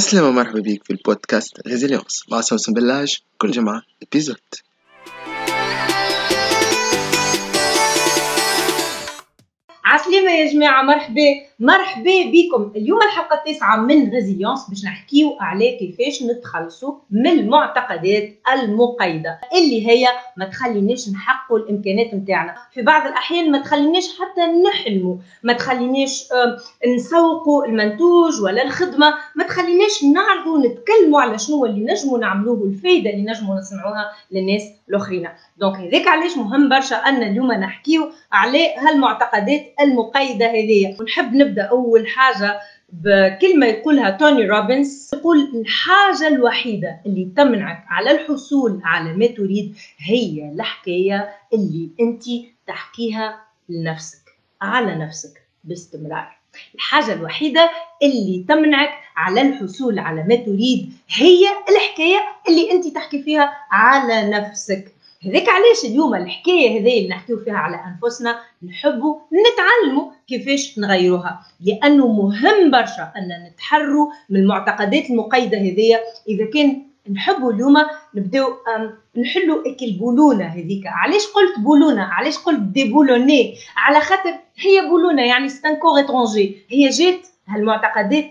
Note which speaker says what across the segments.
Speaker 1: عسلامة ومرحبا بيك في البودكاست. Résilience مع سوسن بلاج. كل جمعة épisode
Speaker 2: عسلامة يا جماعة مرحبا. مرحبا بكم. اليوم الحلقة التاسعة من Résilience باش نحكيو على كيفاش نتخلصوا من المعتقدات المقيدة اللي هي ما تخليناش نحققوا الإمكانات نتاعنا. في بعض الأحيان ما تخليناش حتى نحلموا ما تخليناش نسوقوا المنتوج ولا الخدمة ما تخليناش نعرضوا نتكلموا على شنو اللي نجموا نعملوه الفايدة اللي نجموا نصنعوها للناس الآخرين. donc هذاك علاش مهم برشا ان اليوم نحكيو على هالمعتقدات المقيدة هذه. ونحب نبدأ أول حاجة بكلمة يقولها توني روبنز. يقول الحاجة الوحيدة اللي تمنعك على الحصول على ما تريد هي الحكاية اللي أنت تحكيها لنفسك على نفسك باستمرار. الحاجة الوحيدة اللي تمنعك على الحصول على ما تريد هي الحكاية اللي أنت تحكي فيها على نفسك. هذاك علاش اليوم الحكاية هذه اللي نحكيو فيها على أنفسنا نحبوا نتعلموا كيفاش نغيروها. لأنه مهم برشا ان نتحروا من المعتقدات المقيدة هذيا. إذا كان نحبوا اليوم نبداو نحلوا البولونه هذيك. علاش قلت بولونة؟ علاش قلت déboulonner؟ على خاطر هي بولونة يعني c'est un corps étranger هي جات هالمعتقدات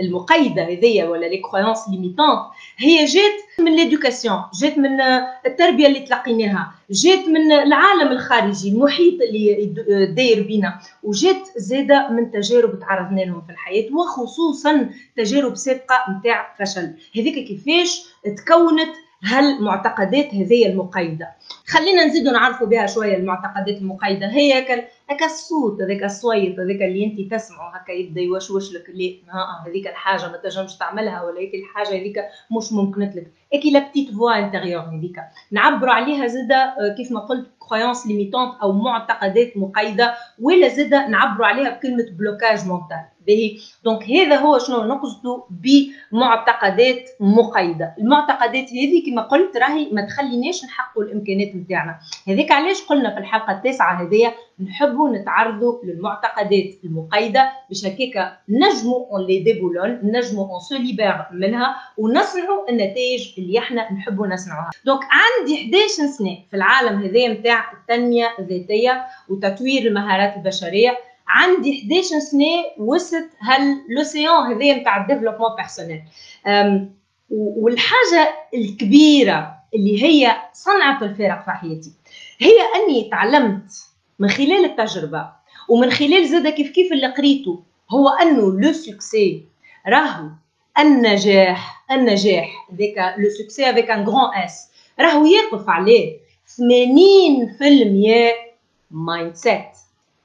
Speaker 2: المقيدة هذيا ولا لي croyances limitantes هي جات من l'éducation جات من التربية اللي تلقيناها جات من العالم الخارجي المحيط اللي داير بينا وجات زادة من تجارب تعرضنا لهم في الحياة وخصوصا تجارب سابقة نتاع فشل. هذيك كيفاش تكونت هالمعتقدات هذه المقيدة. خلينا نزيدوا نعرفوا بها شوية المعتقدات المقيدة. هي هكا الصوت هذاك الصويت هذاك اللي انت تسمعه هكا يبدأ يوشوش لك اللي هذيك الحاجة ما تنجمش تعملها ولا هيك الحاجة هذيك مش ممكنت لك. ok la petite voix intérieure هذيك. نعبروا عليها زادة كيف ما قلت croyances limitantes أو معتقدات مقيدة ولا زادة نعبروا عليها بكلمة blocage mental باهي. donc هذا هو شنو نقصدوا بمعتقدات مقيدة. المعتقدات هذه كما قلت راهي ما تخليناش نحققوا الإمكانات نتاعنا هذيك علاش قلنا في الحلقة التاسعة هذيا نحبوا نتعرضوا للمعتقدات المقيده باش هكاك نجموا on les déboulonne نجموا on se libère منها ونصنعوا النتائج اللي إحنا نحبوا نصنعوها. donc عندي 11 سنه في العالم هذا نتاع التنمية الذاتية وتطوير المهارات البشرية؟ عندي 11 سنه وسط ها l'océan هذايا نتاع ال développement personnel. والحاجة الكبيرة اللي هي صنعت الفارق في حياتي هي أني تعلمت من خلال التجربة. ومن خلال زاده كيف كيف اللي قريته هو أنه le succès راهو النجاح النجاح ذاك le succès avec un grand S راهو يقف عليه 80% mindset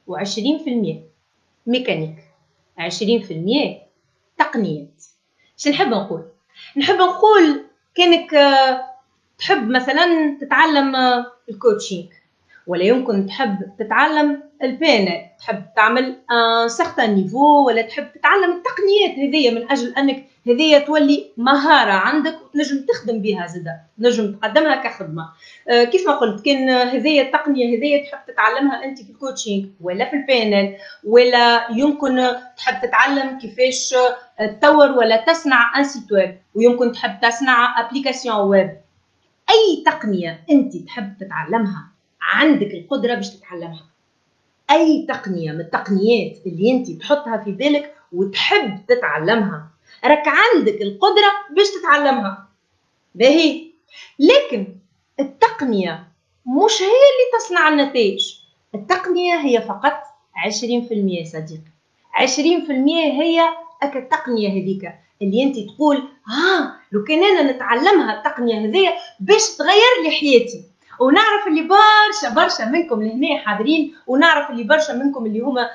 Speaker 2: و20% ميكانيك 20% تقنيات. شو نحب نقول؟ نحب نقول كأنك تحب مثلا تتعلم ال coaching ولا يمكن تحب تتعلم ال PNL تحب تعمل un certain niveau ولا تحب تتعلم التقنيات هذيا من أجل أنك هذيا تولي مهارة عندك وتنجم تخدم بها زادا تنجم تقدمها كخدمة. آه كيف ما قلت كان هذيا التقنية هذيا تحب تتعلمها أنت في ال coaching ولا في ال PNL ولا يمكن تحب تتعلم كيفاش تطور ولا تصنع un site web ويمكن تحب تصنع application web أي تقنية أنت تحب تتعلمها عندك القدرة باش تتعلمها. أي تقنية من التقنيات اللي أنت تحطها في بالك وتحب تتعلمها. راك عندك القدرة باش تتعلمها. باهي. لكن التقنية مش هي اللي تصنع النتائج. التقنية هي فقط 20% صديقي 20% هي اك التقنية هذيك اللي أنت تقول ها آه لو كان أنا نتعلمها التقنية هذيا باش تغير لي حياتي. ونعرف اللي برشا برشا منكم لهنا حاضرين ونعرف اللي برشا منكم اللي هما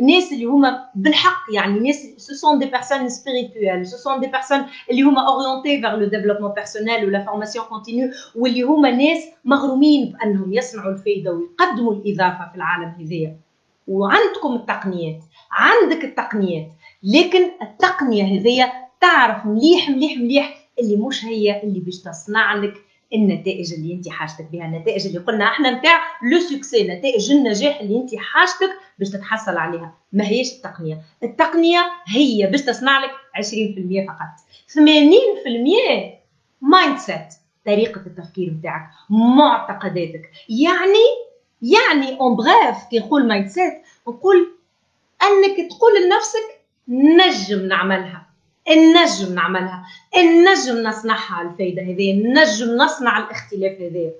Speaker 2: ناس اللي هما بالحق يعني ناس ce sont des personnes spirituelles ce sont des personnes اللي هما orientés vers le développement personnel و la formation continue واللي هما ناس مغرومين بأنهم يصنعوا الفايدة ويقدموا الإضافة في العالم هذايا. وعندكم التقنيات عندك التقنيات لكن التقنية هذيا تعرف مليح مليح مليح اللي مش هي اللي باش تصنع لك النتائج اللي انت حاجتك بها النتائج اللي قلنا إحنا نتاع le succès نتائج النجاح اللي انت حاجتك باش تتحصل عليها. ما هيش التقنية. التقنية هي باش تصنع لك 20% فقط. 80% mindset طريقة التفكير بتاعك معتقداتك. يعني يعني en bref كي نقول mindset نقول أنك تقول لنفسك نجم نعملها. نجم نعملها. نجم نصنعها الفايدة هذه. نجم نصنع الاختلاف هذا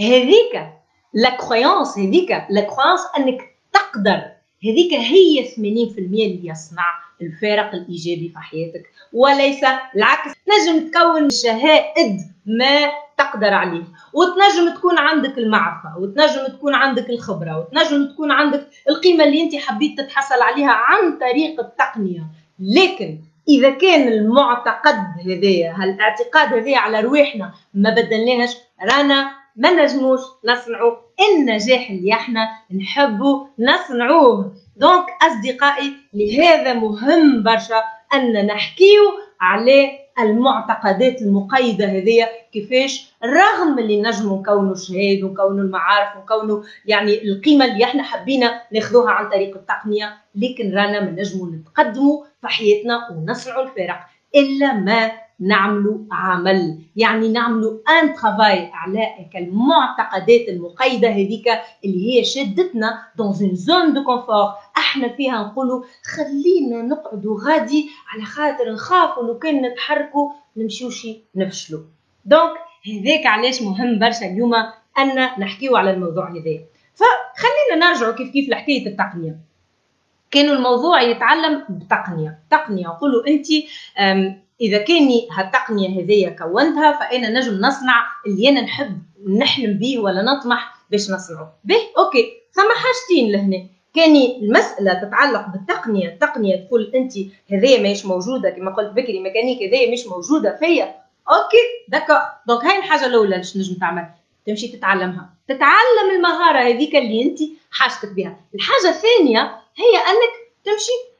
Speaker 2: هذيك la croyance هذيك la croyance أنك تقدر. هذيك هي 80% اللي يصنع الفارق الإيجابي في حياتك. وليس العكس. نجم تكون شهائد ما تقدر عليه. وتنجم تكون عندك المعرفة وتنجم تكون عندك الخبرة وتنجم تكون عندك القيمة اللي أنت حبيت تتحصل عليها عن طريق التقنية. لكن إذا كان المعتقد هذايا هالاعتقاد هذايا على رواحنا ما بدلناهش رانا ما نجموش نصنعوا. النجاح اللي إحنا نحبوا نصنعوه. donc أصدقائي لهذا مهم برشا أن نحكيو على المعتقدات المقيدة هذيا كيفاش؟ رغم اللي نجموا نكونوا شهاد ونكونوا المعارف ونكونوا يعني القيمة اللي إحنا حبينا ناخذوها عن طريق التقنية لكن رانا ما نجموا نتقدموا في حياتنا ونصنعوا الفارق إلا ما نعملوا عمل. يعني نعملوا un travail على المعتقدات المقيدة هذيك اللي هي شدتنا dans une zone de confort إحنا فيها نقولوا خلينا نقعدوا غادي على خاطر نخافوا لو كان نتحركوا نمشيوشي نفشلوا donc هذاك علاش مهم برشا اليوم أن نحكيو على الموضوع هذا. فخلينا نرجعوا كيف كيف لحكاية التقنية. كانوا الموضوع يتعلم بتقنية. تقنية. نقولوا انت إذا كاني هالتقنيه هذيا كونتها فأنا نجم نصنع اللي أنا نحب نحلم به ولا نطمح باش نصنعه. به ok. ثم حاجتين لهنا. كاني المسألة تتعلق بالتقنية التقنية تقول أنت هذيا ماهيش موجودة. كما قلت بكري ميكانيك هذيا مش موجودة. فيا ok d'accord donc هاي الحاجة الأولى اللي نجم تعمل. تمشي تتعلمها. تتعلم المهارة هذيك اللي أنت حاجتك بها. الحاجة الثانية هي أنك تمشي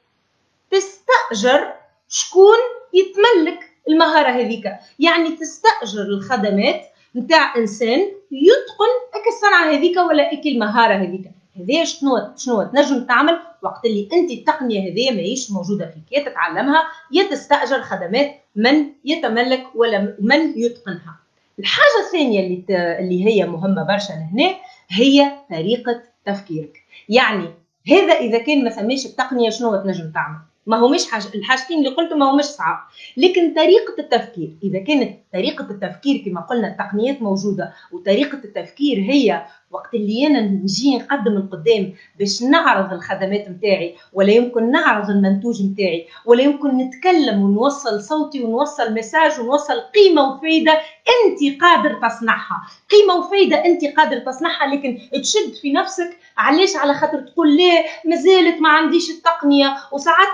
Speaker 2: تستأجر شكون يتملك المهارة هذيك. يعني تستأجر الخدمات نتاع إنسان يتقن اك الصنعه هذيك ولا اك المهاره هذيك. هذايا شنو شنو تنجم تعمل وقت اللي أنت التقنية هذيا ماهيش موجودة فيك يا تتعلمها يا تستأجر خدمات من يتملك ولا من يتقنها. الحاجة الثانية اللي ت... اللي هي مهمة برشا لهنا هي طريقة تفكيرك. يعني هذا إذا كان ما ثماش التقنيه شنو تنجم تعمل؟ ما هو مش حاج... الحاجتين اللي قلتهم ما هو مش صعب. لكن طريقة التفكير إذا كانت طريقة التفكير كما قلنا التقنيات موجودة وطريقة التفكير هي وقت اللي أنا نجي نقدم القدام باش نعرض الخدمات متاعي ولا يمكن نعرض المنتوج متاعي ولا يمكن نتكلم ونوصل صوتي ونوصل مساج ونوصل قيمة وفايدة أنت قادر تصنعها. قيمة وفايدة أنت قادر تصنعها لكن تشد في نفسك علاش؟ على خاطر تقول لا مازالت ما عنديش التقنية. وساعات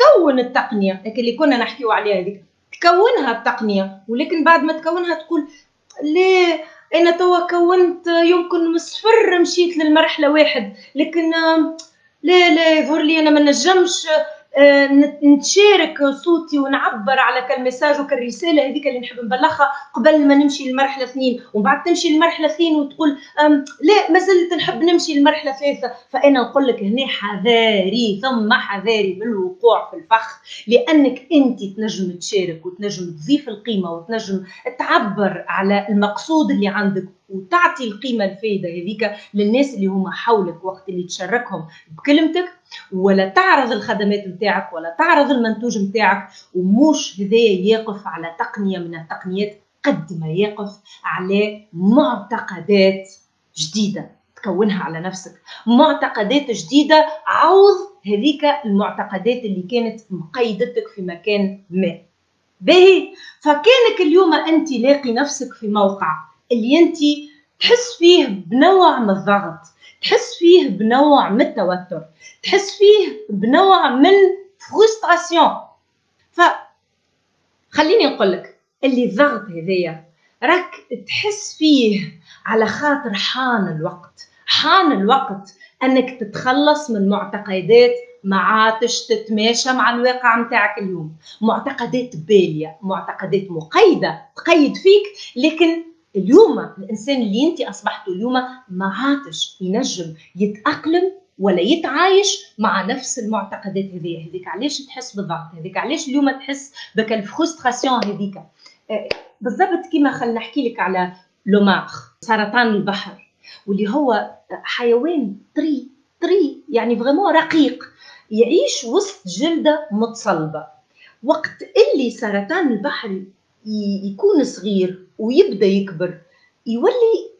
Speaker 2: تكون التقنية لكن اللي كنا نحكيو عليها هذيك تكونها التقنية. ولكن بعد ما تكونها تقول ليه؟ أنا توا كونت يمكن من الصفر مشيت للمرحلة واحد لكن لا لا يظهر لي أنا ما نجمش نتشارك صوتي ونعبر على كالمساج وكالرسالة هذيك اللي نحب نبلغها قبل ما نمشي للمرحلة اثنين. ومن بعد تمشي للمرحلة اثنين وتقول لا ما زلت نحب نمشي للمرحلة ثلاثة. فأنا نقول لك هنا حذاري ثم حذاري من الوقوع في الفخ لأنك أنت تنجم تشارك وتنجم تضيف القيمة وتنجم تعبر على المقصود اللي عندك. وتعطي القيمة الفايدة هذيك للناس اللي هما حولك وقت اللي تشاركهم بكلمتك ولا تعرض الخدمات نتاعك ولا تعرض المنتوج نتاعك وموش هذايا يقف على تقنية من التقنيات قد ما يقف على معتقدات جديدة تكونها على نفسك. معتقدات جديدة عوض هذيك المعتقدات اللي كانت مقيدتك في مكان ما. باهي؟ فكانك اليوم أنت لاقي نفسك في موقع اللي أنت تحس فيه بنوع من الضغط تحس فيه بنوع من التوتر تحس فيه بنوع من فرستراسيون ف خليني نقول لك اللي الضغط هذايا راك تحس فيه على خاطر حان الوقت. حان الوقت أنك تتخلص من معتقدات ما عادش تتماشى مع الواقع نتاعك اليوم. معتقدات بالية معتقدات مقيدة تقيد فيك لكن اليوم الإنسان اللي أنت اصبحته اليوم ما عادش ينجم يتأقلم ولا يتعايش مع نفس المعتقدات هذه هذيك علاش تحس بالضغط؟ هذيك علاش اليوم تحس بك ال frustration هذيك؟ آه، بالضبط كيما خلينا نحكي لك على le homard سرطان البحر واللي هو حيوان طري طري يعني vraiment رقيق يعيش وسط جلدة متصلبة. وقت اللي سرطان البحر يكون صغير ويبدأ يكبر. يولي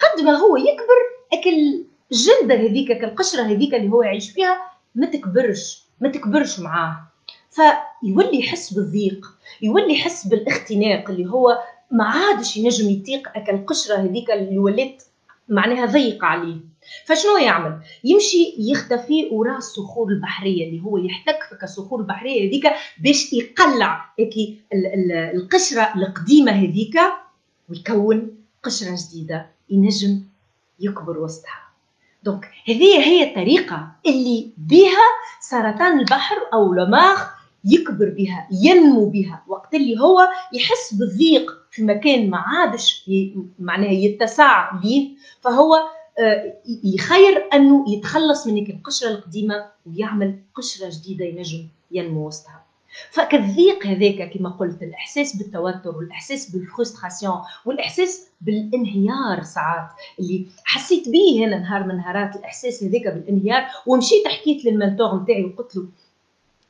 Speaker 2: قد ما هو يكبر أكل الجلدة هذيك القشرة هذيك اللي هو يعيش فيها ما تكبرش ما تكبرش معاه. فيولي يحس بالضيق يولي يحس بالاختناق اللي هو ما عادش ينجم يطيق أكل القشرة هذيك اللي ولات معناها ضيقة عليه. فشنو يعمل؟ يمشي يختفي وراء الصخور البحرية اللي هو يحتك في الصخور البحرية هذيك باش يقلع القشرة القديمة هذيك ويكون قشرة جديدة ينجم يكبر وسطها. دونك هذه هي الطريقة اللي بها سرطان البحر أو لماخ يكبر بها ينمو بها وقت اللي هو يحس بالضيق في مكان ما عادش معناها يتسع ليه فهو يخير أنه يتخلص من القشرة القديمة ويعمل قشرة جديدة ينجم ينمو وسطها. فكالضيق هذاك كما قلت الإحساس بالتوتر والإحساس بالفرستراسيون والإحساس بالانهيار ساعات اللي حسيت به هنا نهار من نهارات الإحساس هذاك بالانهيار ومشيت حكيت للمنتور نتاعي وقلت له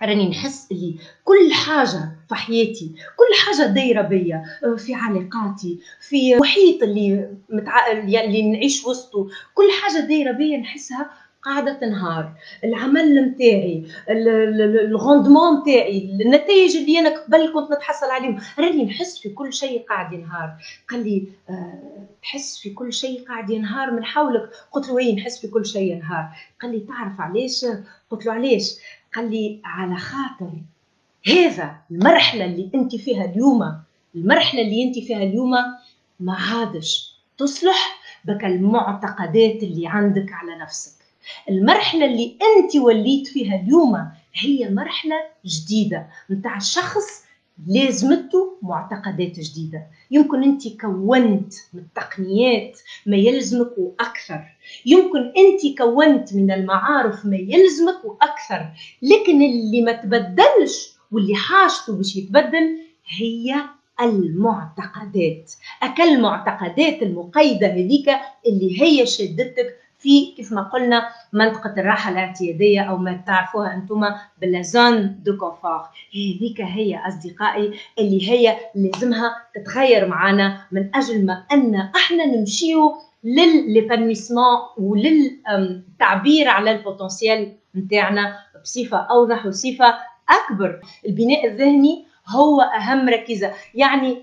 Speaker 2: راني نحس اللي كل حاجة في حياتي كل حاجة دايرة بيا في علاقاتي في محيط اللي متع... اللي نعيش وسطه كل حاجة دايرة بيا نحسها قاعدة تنهار. العمل نتاعي الغوندمون نتاعي النتائج اللي أنا قبل كنت نتحصل عليهم. راني نحس في كل شيء قاعد ينهار. قال لي أه تحس في كل شيء قاعد ينهار من حولك. قلت له إيه نحس في كل شيء ينهار. قال لي تعرف علاش؟ قلت له علاش؟ قال لي على خاطر هذا المرحلة اللي أنت فيها اليوم المرحلة اللي أنت فيها اليوم ما عادش تصلح بك المعتقدات اللي عندك على نفسك. المرحلة اللي انت وليت فيها اليوم هي مرحلة جديدة. نتاع شخص لازمته معتقدات جديدة. يمكن أنت كونت من التقنيات ما يلزمك وأكثر. يمكن أنت كونت من المعارف ما يلزمك وأكثر. لكن اللي ما تبدلش واللي حاجته باش يتبدل هي المعتقدات. أكل معتقدات المقيدة هذيك اللي هي شدتك في كيف ما قلنا منطقة الراحة الاعتيادية أو ما تعرفوها أنتم بال zone de confort هذيك هي أصدقائي اللي هي لازمها تتغير معنا من أجل ما أن إحنا نمشيو لل épanouissement وللتعبير على ال potentiel نتاعنا بصفة أوضح وصفة أكبر. البناء الذهني هو أهم ركيزة. يعني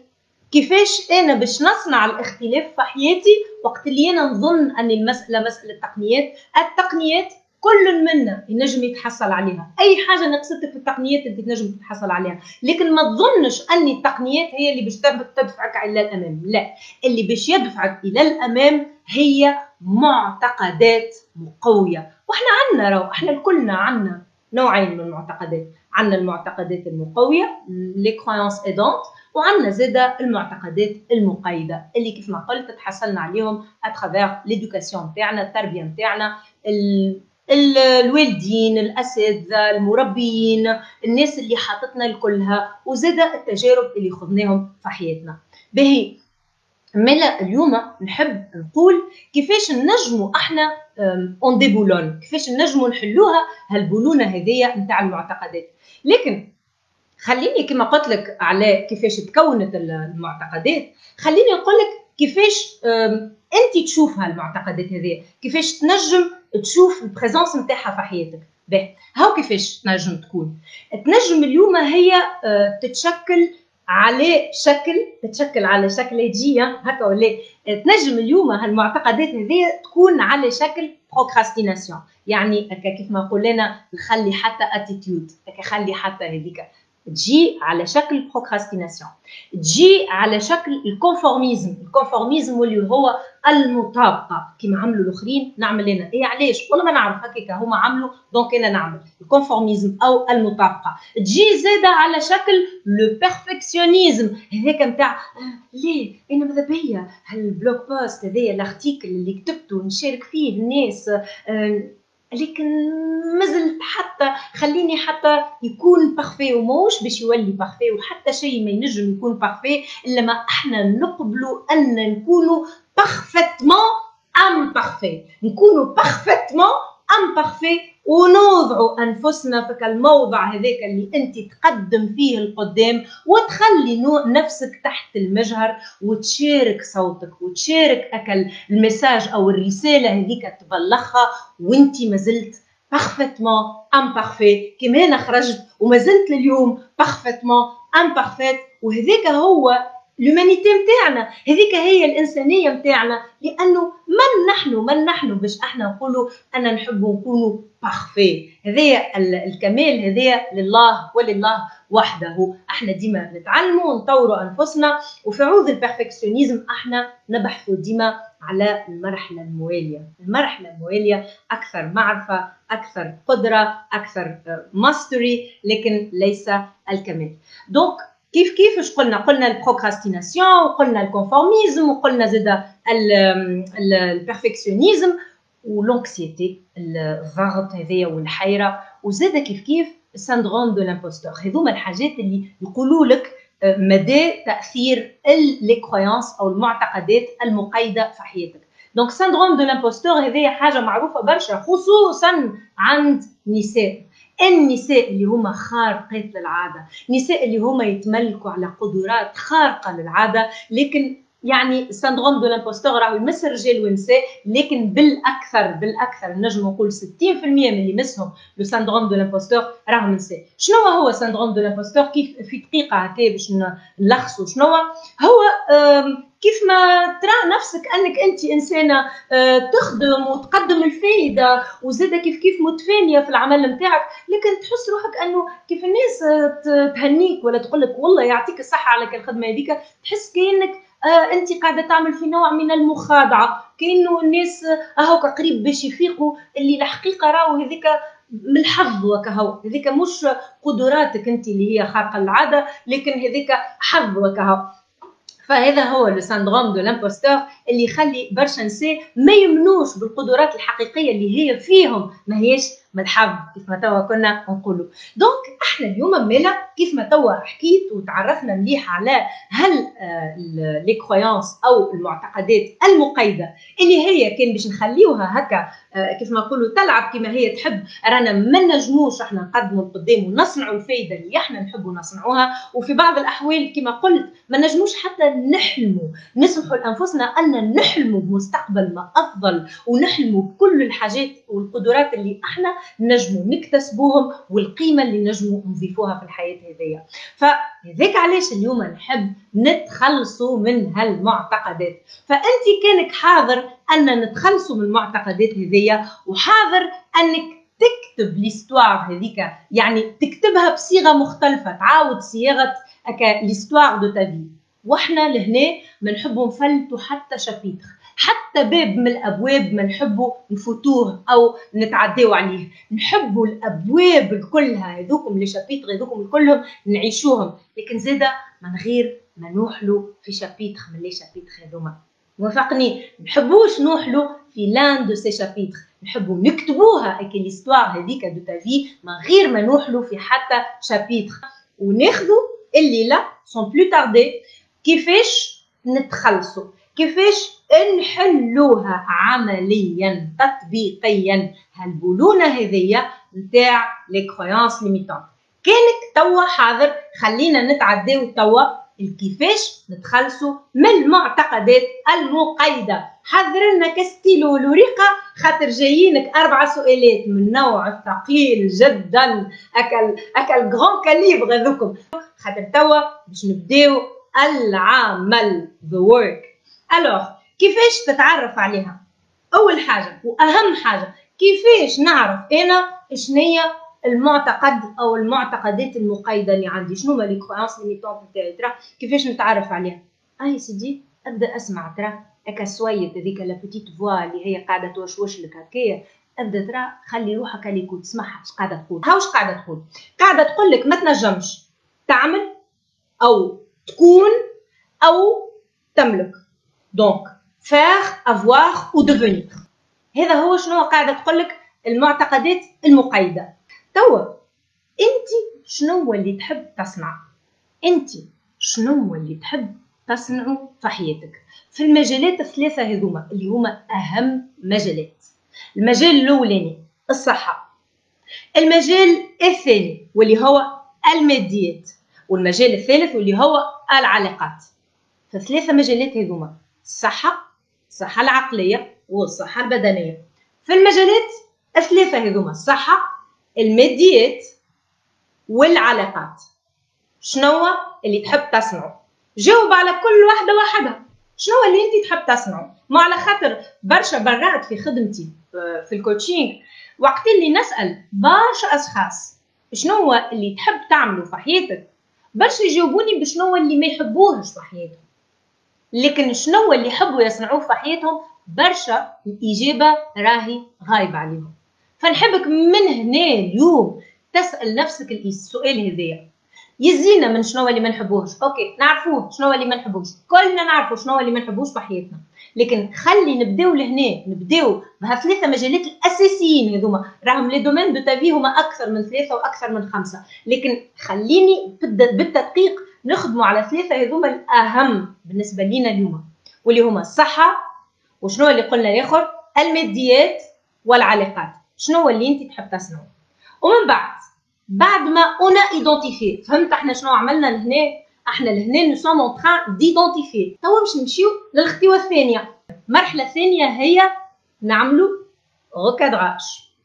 Speaker 2: كيفاش أنا باش نصنع الاختلاف في حياتي وقت اللي أنا نظن أن المسألة مسألة تقنيات التقنيات كل منا ينجم يتحصل عليها. أي حاجة نقصتك في التقنيات أنت تنجم تتحصل عليها. لكن ما تظنش أن التقنيات هي اللي باش تدفعك إلى الأمام. لا اللي باش يدفعك إلى الأمام هي معتقدات مقوية. وإحنا عندنا رو إحنا كلنا عندنا نوعين من المعتقدات. عندنا المعتقدات المقوية les croyances aidantes وعندنا زاده المعتقدات المقيدة اللي كيف ما قلت تحصلنا عليهم à travers l'éducation تاعنا التربية نتاعنا الوالدين الأساتذة المربيين الناس اللي حاطتنا الكلها وزاده التجارب اللي خذناهم في حياتنا. باهي ملا اليوم نحب نقول كيفاش نجموا إحنا on déboulonne كيفاش نجموا نحلوها هالبولونه هذيا نتاع المعتقدات. لكن خليني كما قلت لك على كيفاش تكونت المعتقدات. خليني نقول لك كيفاش انت تشوف هالمعتقدات هذه كيفاش تنجم تشوف ال présence نتاعها في حياتك. باهي. هاو كيفاش تنجم تكون. تنجم اليوم هي أه، تتشكل على شكل تتشكل على شكل هجية هكا ولا تنجم اليوم هالمعتقدات هذه تكون على شكل procrastination يعني كيف ما قلنا نخلي حتى attitude خلي حتى هذيك. تجي على شكل procrastination تجي على شكل ال conformisme ال conformisme واللي هو المطابقه كيما عملوا الأخرين نعمل أنا إيه علاش؟ والله ما نعرف هكاك هما عملوا donc أنا نعمل. ال conformisme أو المطابقه تجي زاده على شكل le perfectionnisme هذاك نتاع آه ليه؟ أنا ماذا بيا؟ هال blog post هذايا ال article اللي كتبته نشارك فيه الناس آه لكن مازلت حتى خليني حتى يكون parfait وموش باش يولي parfait وحتى شيء ما ينجم يكون parfait إلا ما إحنا نقبلوا أن نكونوا parfaitement imparfaits نكونوا parfaitement imparfaits ونوضعوا أنفسنا في الموضع هذاك اللي أنت تقدم فيه القدام وتخلي نفسك تحت المجهر وتشارك صوتك وتشارك أكل ال message أو الرسالة هذيك تبلغها وأنت مازلت parfaitement imparfait كما أنا خرجت وما زلت لليوم parfaitement imparfaite وهذاك هو l'humanité نتاعنا هذيك هي الإنسانية نتاعنا لأنه من نحن من نحن باش أحنا نقولوا أنا نحب نكونوا parfaits هذايا الكمال هذايا لله ولله وحده. أحنا ديما نتعلموا ونطوروا أنفسنا وفي عوض ال perfectionnisme أحنا نبحثوا ديما على المرحلة الموالية. المرحلة الموالية أكثر معرفة أكثر قدرة أكثر maîtrise لكن ليس الكمال. donc كيف كيفاش قلنا؟ قلنا ال procrastination وقلنا ال conformisme وقلنا زاده ال perfectionnisme و l'anxiété الضغط هذايا والحيرة. وزاده كيف كيف؟ ال syndrome de l'imposteur هذوما الحاجات اللي يقولوا لك مدى تأثير les croyances أو المعتقدات المقيده في حياتك. donc syndrome de l'imposteur هذه حاجة معروفة برشا خصوصا عند نساء النساء اللي هما خارقات للعادة النساء اللي هما يتملكوا على قدرات خارقة للعادة لكن يعني syndrome de l'imposteur راهو يمس الرجال والنساء لكن بالاكثر بالأكثر نجم نقول 60% من اللي يمسهم le syndrome de l'imposteur راهم نساء شنو هو syndrome de l'imposteur كيف في دقيقة هكا باش نلخصوا شنو هو؟ كيف ما ترى نفسك أنك أنت إنسانة آه، تخدم وتقدم الفائده وزادة كيف كيف متفانيه في العمل نتاعك لكن تحس روحك أنه كيف الناس تهنيك ولا تقول لك والله يعطيك الصحة على الخدمه هذيك تحس كأنك انت قاعدة تعمل في نوع من المخادعة. كأنه الناس اهو قريب باش يفيقوا اللي الحقيقة راهو هذيك من الحظ وكهو هذيك مش قدراتك انت اللي هي خارقة العادة لكن هذيك حظ وكهو فهذا هو le syndrome de l'imposteur اللي يخلي برشا نساء ما يمنوش بالقدرات الحقيقية اللي هي فيهم. ما هيش من الحظ كيف ما توا كنا نقولوا. donc إحنا اليوم مالا كيف ما توا حكيت وتعرفنا مليح على هل آه، لي كرويونس أو المعتقدات المقيده اللي هي كان باش نخليوها هكا آه، كيف ما نقولوا تلعب كما هي تحب. رانا ما نجموش إحنا نقدموا القدام ونصنعوا الفايدة اللي إحنا نحبوا نصنعوها وفي بعض الأحوال كما قلت ما نجموش حتى نحلموا. نسمحوا لأنفسنا أن نحلموا بمستقبل ما أفضل ونحلموا بكل الحاجات والقدرات اللي إحنا نجموا نكتسبوهم والقيمة اللي نجموا نضيفوها في الحياة هذيا. فهذاك علاش اليوم نحب نتخلصوا من هالمعتقدات. فأنت كانك حاضر أن نتخلصوا من المعتقدات هذيا وحاضر أنك تكتب l'histoire هذيك يعني تكتبها بصيغة مختلفة تعاود صياغة l'histoire de ta vie وإحنا لهنا ما نحبوا نفلتوا حتى chapitre حتى باب من الأبواب ما نفوتوه أو نتعداو عليه. نحبوا الأبواب كلها هذوكم les chapitres هذوكم كلهم نعيشوهم. لكن زاده من غير ما نوحلوا في chapitre من les chapitres هذوما. وافقني نحبوش نوحلوا في l'un de ces chapitres نحبوا نكتبوها هيك l'histoire هذيك de ta vie من غير ما نوحلوا في حتى chapitre وناخذوا الليلة sans plus tarder كيفاش نتخلصوا؟ كيفاش نحلوها عمليا تطبيقيا؟ هالبولونه هذيا نتاع les croyances limitantes كانك توا حاضر خلينا نتعداو توا كيفاش نتخلصوا من المعتقدات المقيدة. حضر لنا كستيلو والورقه خاطر جايينك أربع سؤالات من نوع ثقيل جدا. اكل أكل grand calibre هذوكم. خاطر توا باش نبداو العمل. The work. alors كيفاش تتعرف عليها؟ أول حاجة وأهم حاجة كيفاش نعرف أنا شنية المعتقد أو المعتقدات المقيده اللي عندي؟ شنو هما les croyances limitantes تاعي ترى كيفاش نتعرف عليها؟ أي سيدي أبدأ أسمع ترى. هاك الصويت هذيك la petite voix اللي هي قاعدة توشوش لك هكايا أبدأ ترى خلي روحك اللي تسمعها اش قاعدة تقول. هاوش قاعدة تقول؟ قاعدة تقول لك ما تنجمش تعمل أو تكون أو تملك. donc avoir ou devenir. هذا هو شنو قاعدة تقول لك المعتقدات المقيدة. توا أنت شنو اللي تحب تصنع؟ أنت شنو اللي تحب تصنعه في حياتك؟ في المجالات الثلاثة هذوما اللي هما أهم مجالات. المجال الأولاني الصحة. المجال الثاني واللي هو الماديات. والمجال الثالث واللي هو العلاقات. فثلاثة مجالات هذوما الصحة الصحة العقلية والصحة البدنية. في المجالات الثلاثة هذوما الصحة الماديات والعلاقات. شنو اللي تحب تصنعه؟ جاوب على كل واحدة واحدة. شنو اللي انت تحب تصنعه؟ ما على خاطر برشا برات في خدمتي في الكوتشينغ وقت اللي نسأل برشا أشخاص شنو اللي تحب تعمله في حياتك؟ برشا يجاوبوني بشنو اللي ما يحبوهش في حياتهم. لكن شنو اللي يحبوا يصنعوه في حياتهم برشا الإجابة راهي غايبة عليهم. فنحبك من هنا اليوم تسأل نفسك السؤال هذايا. يزينا من شنو اللي ما نحبوهش. OK نعرفوه شنو اللي ما نحبوش. كلنا نعرفوا شنو اللي ما نحبوش في حياتنا. لكن خلي نبداو لهنا نبداو بهالثلاثه مجالات الأساسيين هذوما. راهم les domaines de ta vie هما أكثر من ثلاثة وأكثر من خمسة. لكن خليني بالتدقيق نخدموا على ثلاثة هذوما الأهم بالنسبة لينا اليوم واللي هما الصحة وشنو اللي قلنا الآخر الماديات والعلاقات. شنو اللي أنت تحب تصنعه ومن بعد بعد ما on identifie فهمت إحنا شنو عملنا لهنا؟ إحنا لهنا nous sommes en train d'identifier توا باش نمشيو للخطوه الثانية. المرحله الثانية هي نعملو recadrage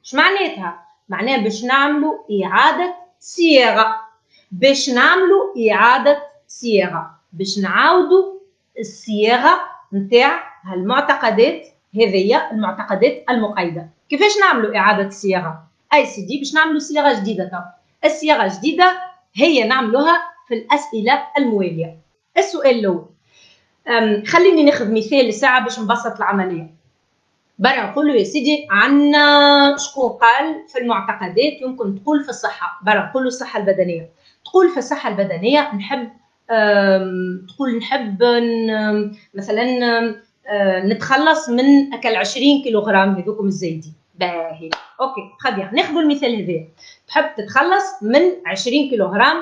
Speaker 2: اش معناتها؟ معناها باش نعملو إعادة صياغة. باش نعملو إعادة صياغة. باش نعاودو الصياغة نتاع هالمعتقدات هذيا المعتقدات المقيده كيفاش نعملو إعادة الصياغه أي سيدي باش نعملوا صياغة جديدة تو الصياغة الجديدة هي نعملوها في الأسئلة الموالية. السؤال الأول خليني ناخذ مثال ساعه باش نبسط العملية. برا نقول له يا سيدي عندنا شكون قال في المعتقدات يمكن تقول في الصحة. برا نقول له الصحة البدنية. تقول في الصحة البدنية نحب تقول نحب مثلا نتخلص من أكل 20 كيلوغرام هذوكم الزايدين. باهي. OK خدي ناخذ المثال هذا. تحب تتخلص من 20 كيلوغرام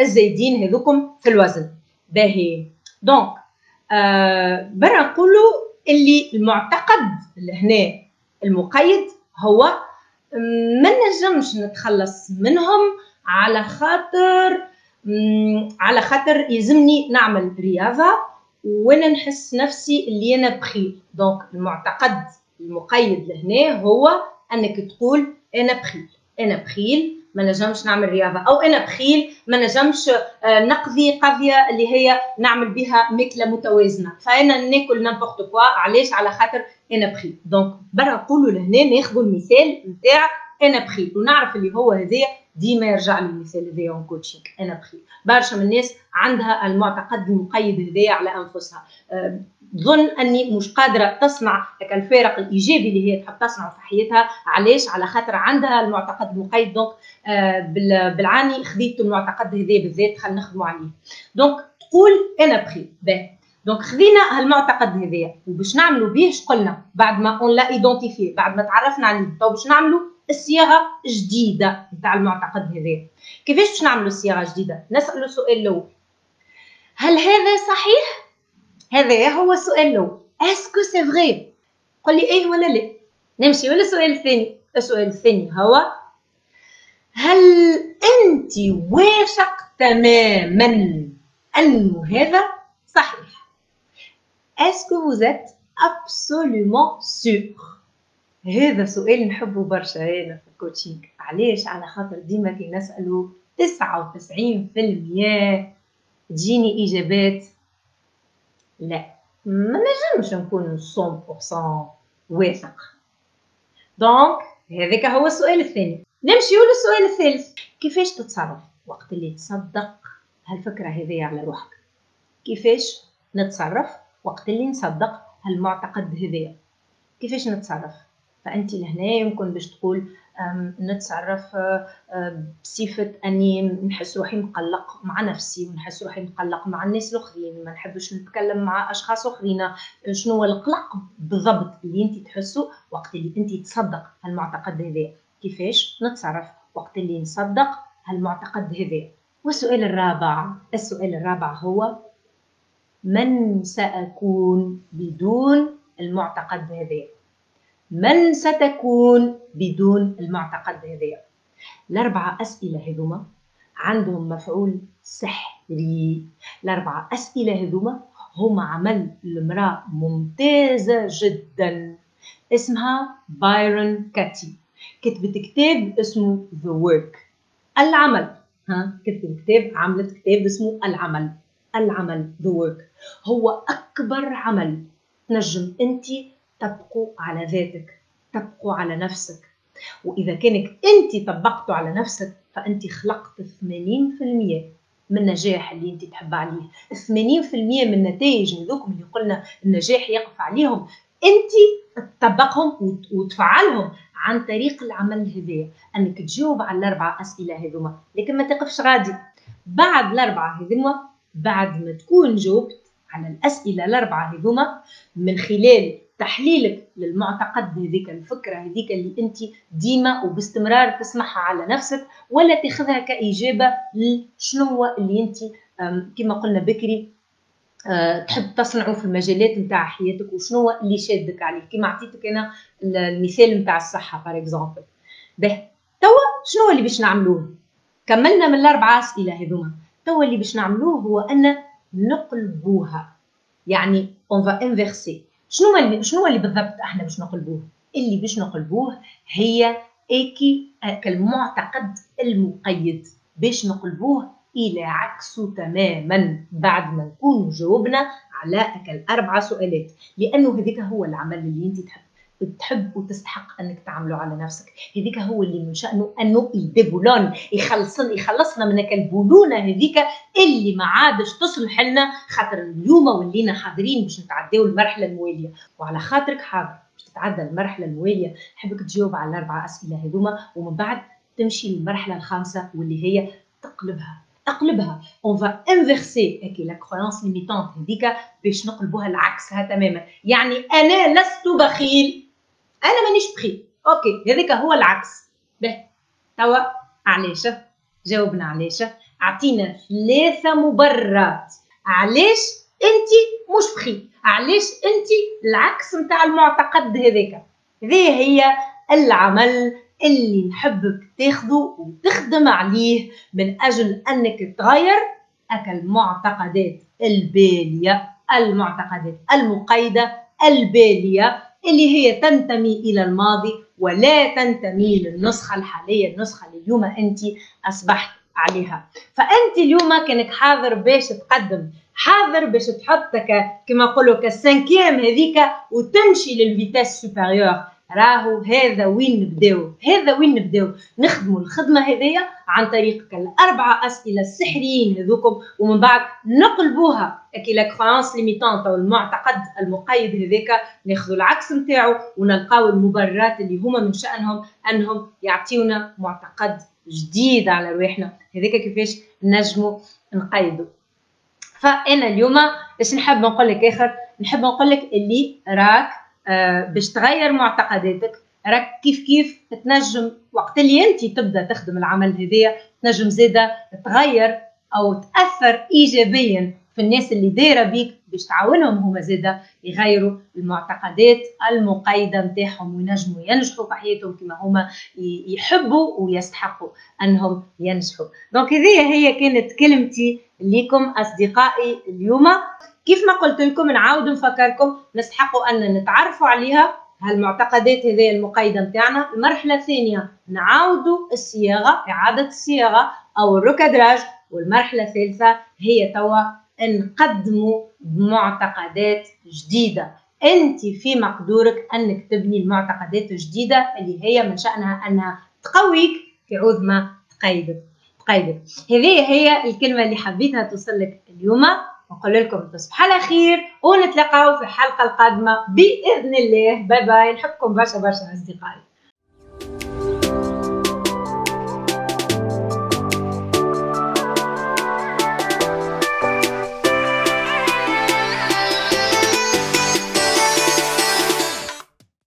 Speaker 2: الزايدين هذوكم في الوزن. باهي. donc آه برا نقولوا اللي المعتقد هنا المقيد هو ما نجمش نتخلص منهم على خاطر على خاطر يلزمني نعمل رياضة وأنا نحس نفسي اللي أنا بخيل donc المعتقد المقيد لهنا هو أنك تقول أنا بخيل أنا بخيل. ما نجمش نعمل رياضة. أو أنا بخيل ما نجمش آه، نقضي قضية اللي هي نعمل بها ماكله متوازنة. فأنا ناكل n'importe quoi علاش؟ على خاطر أنا بخيل. donc برا نقولوا لهنا ناخذوا المثال نتاع أنا بخيل. ونعرف اللي هو هذايا ديما يرجع للمثال هذايا en coaching أنا بخيل برشا من الناس عندها المعتقد المقيد هذايا على أنفسها. آه، تظن أني مش قادرة تصنع الفارق الإيجابي اللي هي تحب تصنعه في حياتها. علاش؟ على خاطر عندها المعتقد المقيد. donc آه، بالعاني خذيت المعتقد هذا بالذات خلينا نخدموا عليه. donc تقول أنا بخيل. باهي donc خذينا هالمعتقد هذايا وباش نعملوا به قلنا؟ بعد ما on l'a identifié بعد ما تعرفنا عليه. تو باش نعملوا؟ الصياغه جديدة نتاع المعتقد هذا. كيفاش باش نعملوا الصياغه جديدة؟ نسألوا السؤال الأول هل هذا صحيح؟ هذا هو السؤال الأول est-ce que c'est vrai قل لي إيه ولا لا. نمشي ولا السؤال الثاني السؤال الثاني هو هل أنت واثق تماما أنه هذا صحيح؟ est-ce que vous êtes absolument sûr؟ هذا سؤال نحبه برشا هنا في ال coaching. علاش؟ على خاطر ديما كي نسالو 99% تجيني إجابات؟ لا. ما نجمش نكون 100% واثق. دونك هذاك هو السؤال الثاني. نمشيو للسؤال الثالث. كيفاش تتصرف وقت اللي تصدق هالفكرة هذه على روحك؟ كيفاش نتصرف وقت اللي نصدق هالمعتقد هذايا كيفاش نتصرف؟ فأنت لهنا يمكن باش تقول نتصرف آه، آه، بصفة أني نحس روحي مقلق مع نفسي ونحس روحي مقلق مع الناس الآخرين ما نحبش نتكلم مع أشخاص آخرين. شنو هو القلق بالضبط اللي أنت تحسه وقت اللي أنت تصدق هالمعتقد هذا؟ كيفاش نتصرف وقت اللي نصدق هالمعتقد هذا؟ والسؤال الرابع السؤال الرابع هو من سأكون بدون المعتقد هذا؟ من ستكون بدون المعتقد هذا الأربعة أسئلة هذوما عندهم مفعول سحري. الأربعة أسئلة هذوما هما عمل المرأة ممتازة جدا. اسمها بايرون كاتي. كتبت كتاب اسمه The Work. العمل. ها كتبت كتاب عملت كتاب اسمه العمل. العمل The Work. هو أكبر عمل تنجم أنت تبقوا على ذاتك تبقوا على نفسك. وإذا كانك أنت طبقته على نفسك فأنت خلقت 80% من النجاح اللي أنت تحب عليه. 80% من النتائج هذوك اللي قلنا النجاح يقف عليهم. أنت تطبقهم وتفعلهم عن طريق العمل هذايا. أنك تجاوب على الأربع أسئلة هذوما. لكن ما تقفش غادي. بعد الاربعه هذوما بعد ما تكون جاوبت على الأسئلة الاربعه هذوما من خلال تحليلك للمعتقد هذيك الفكرة هذيك اللي أنت ديما وباستمرار تسمعها على نفسك ولا تاخذها كإجابة لشنو اللي أنت كما قلنا بكري تحب تصنعه في المجالات نتاع حياتك وشنو اللي شادك عليه. كما عطيتك أنا المثال نتاع الصحة par exemple به توا شنو اللي باش نعملوه؟ كملنا من الأربع أسئلة هذوما. توا اللي باش نعملوه هو أن نقلبوها. يعني on va inverser شنو اللي شنو اللي بالضبط إحنا باش نقلبوه؟ اللي باش نقلبوه هي ايكي كالمعتقد المقيد. باش نقلبوه إلى عكسه تماما بعد ما نكون جاوبنا على الأربع سؤالات لأنه هذيك هو العمل اللي أنت تحب تحب وتستحق أنك تعمله على نفسك. هذيك هو اللي من شأنه أنه يدبولون يخلصنا يخلصنا من البولونة هذيك اللي ما عادش تصلح لنا خاطر اليوم ولينا حاضرين باش نتعداو المرحلة الموالية. وعلى خاطرك حاضر باش تتعدى المرحلة الموالية نحبك تجاوب على الأربع أسئلة هذوما ومن بعد تمشي للمرحلة الخامسة واللي هي تقلبها. اقلبها on va inverser هكي la croyance limitante هذيك باش نقلبوها لعكسها تماما. يعني أنا لست بخيل. أنا مانيش بخيل okay هذاك هو العكس. به. توا علاش؟ جاوبنا علاش. أعطينا ثلاثة مبررات. علاش أنت مش بخيل علاش أنت العكس نتاع المعتقد هذاك؟ هذه هي العمل اللي نحبك تاخذه وتخدم عليه من أجل أنك تغير المعتقدات البالية المعتقدات المقيدة البالية. اللي هي تنتمي إلى الماضي ولا تنتمي للنسخة الحالية النسخة اللي اليوم أنت أصبحت عليها. فأنت اليوم كانك حاضر باش تقدم حاضر باش تحطك كما نقولوا كال cinquième هذيك وتمشي لل vitesse supérieure. راهو هذا وين نبداو؟ هذا وين نبداو؟ نخدموا الخدمة هذيا عن طريق الأربعة أسئلة السحريين هذوكم ومن بعد نقلبوها. كي la croyance limitante أو المعتقد المقيد هذاك ناخذوا العكس نتاعو ونلقاو المبررات اللي هما من شأنهم أنهم يعطيونا معتقد جديد على رواحنا هذاك كيفاش نجموا نقيدوا فأنا اليوم إيش نحب نقول لك آخر نحب نقول لك اللي راك باش تغير معتقداتك راك كيف كيف تنجم وقت اللي أنت تبدأ تخدم العمل هذايا تنجم زاده تغير أو تأثر ايجابيا في الناس اللي دايرة بيك باش تعاونهم هما زاده يغيروا المعتقدات المقيدة نتاعهم وينجموا ينجحوا في حياتهم كما هما يحبوا ويستحقوا أنهم ينجحوا. دونك هذه هي كانت كلمتي لكم أصدقائي اليوم. كيف ما قلت لكم نعاود نفكركم نستحقوا أن نتعرفوا عليها هالمعتقدات هذه المقيدة نتاعنا المرحلة الثانية نعاودوا الصياغة إعادة الصياغة أو الركادراج والمرحلة الثالثة هي توا نقدموا معتقدات جديدة. أنت في مقدورك أنك تبني المعتقدات الجديدة اللي هي من شأنها أنها تقويك في عوض ما تقيدك تقيدك هذه هي الكلمة اللي حبيتها توصل لك اليوم. نقول لكم تصبحوا على خير ونتلاقاو في الحلقة القادمة. بإذن الله. باي باي نحبكم برشا برشا أصدقائي.